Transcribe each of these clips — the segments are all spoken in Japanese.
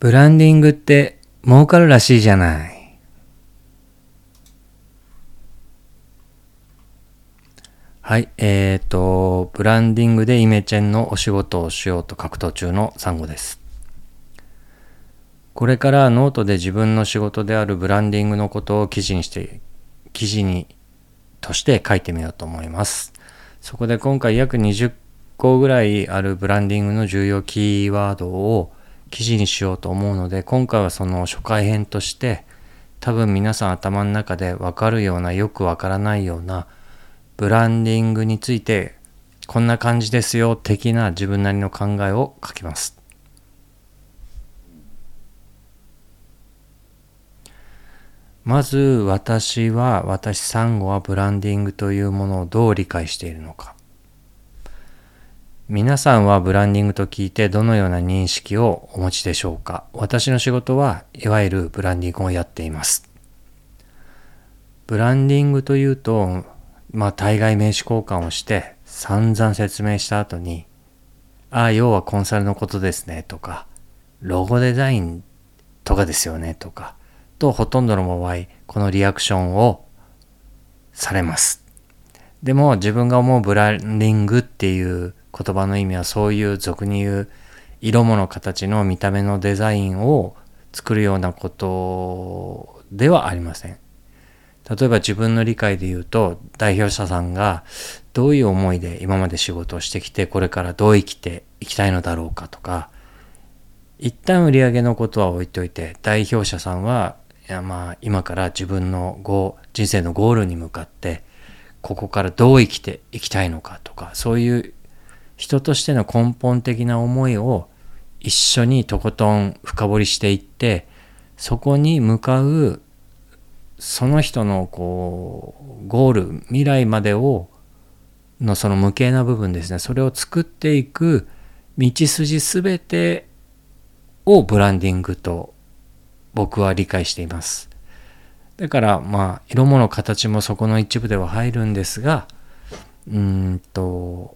ブランディングって儲かるらしいじゃない。はい、えーと、ブランディングでイメチェンのお仕事をしようと格闘中のサンゴです。これからノートで自分の仕事であるブランディングのことを記事にして、記事にとして書いてみようと思います。そこで今回約20個ぐらいあるブランディングの重要キーワードを記事にしようと思うので今回はその初回編として多分皆さん頭の中で分かるようなよく分からないようなブランディングについてこんな感じですよ的な自分なりの考えを書きます。まず私は私サンゴはブランディングというものをどう理解しているのか皆さんはブランディングと聞いてどのような認識をお持ちでしょうか？私の仕事はいわゆるブランディングをやっています。ブランディングというとまあ対外名刺交換をして散々説明した後にああ要はコンサルのことですねとかロゴデザインとかですよねとかとほとんどの場合このリアクションをされます。でも自分が思うブランディングっていう言葉の意味はそういう俗に言う色物形の見た目のデザインを作るようなことではありません。例えば自分の理解で言うと代表者さんがどういう思いで今まで仕事をしてきてこれからどう生きていきたいのだろうかとか一旦売上のことは置いといて代表者さんはいやまあ今から自分のゴ人生のゴールに向かってここからどう生きていきたいのかとかそういう人としての根本的な思いを一緒にとことん深掘りしていってそこに向かうその人のこうゴール未来までをのその無形な部分ですね。それを作っていく道筋すべてをブランディングと僕は理解しています。だからまあ色物形もそこの一部では入るんですがうーんと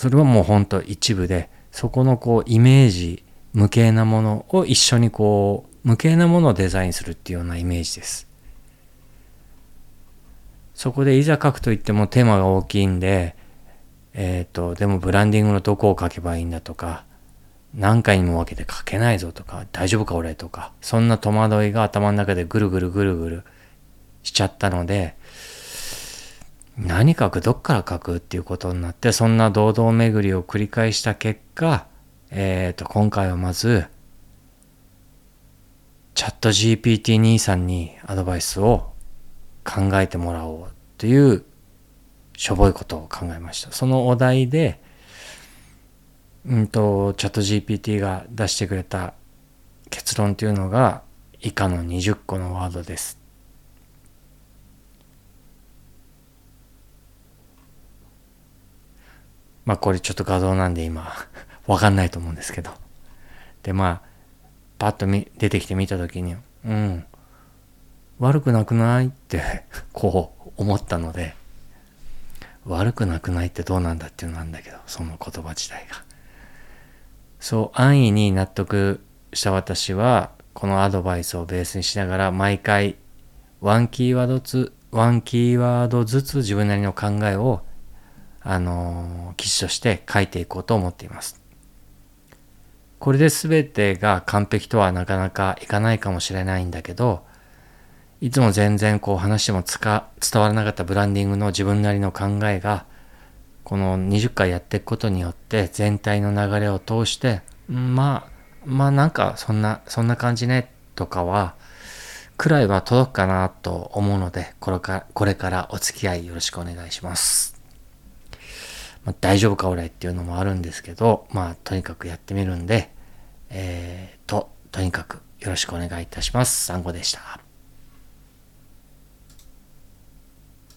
それはもうほんと一部でそこのこうイメージ無形なものを一緒にこう無形なものをデザインするっていうようなイメージです。そこでいざ書くといってもテーマが大きいんでえっ、とでもブランディングのどこを書けばいいんだとか何回にも分けて書けないぞとか大丈夫か俺とかそんな戸惑いが頭の中でぐるぐるぐるぐるしちゃったので何書く？どっから書く？っていうことになってそんな堂々巡りを繰り返した結果えっ、と今回はまずチャット GPT 兄さんにアドバイスを考えてもらおうというしょぼいことを考えました。そのお題でうんと、チャット GPT が出してくれた結論というのが以下の20個のワードです。まあこれちょっと画像なんで今 わかんないと思うんですけど。でまあパッと出てきて見た時にうん悪くなくないって こう思ったので悪くなくないってどうなんだっていうのなんだけどその言葉自体が。そう安易に納得した私はこのアドバイスをベースにしながら毎回ワンキーワードずワンキーワードずつ自分なりの考えをあの記事として書いていこうと思っています。これで全てが完璧とはなかなかいかないかもしれないんだけどいつも全然こう話してもつか伝わらなかったブランディングの自分なりの考えがこの20回やっていくことによって全体の流れを通してまあまあなんかそんなそんな感じねとかはくらいは届くかなと思うのでこれからこれからお付き合いよろしくお願いします。まあ、大丈夫か俺っていうのもあるんですけどまあとにかくやってみるんでえー、ととにかくよろしくお願いいたします。サンゴでした。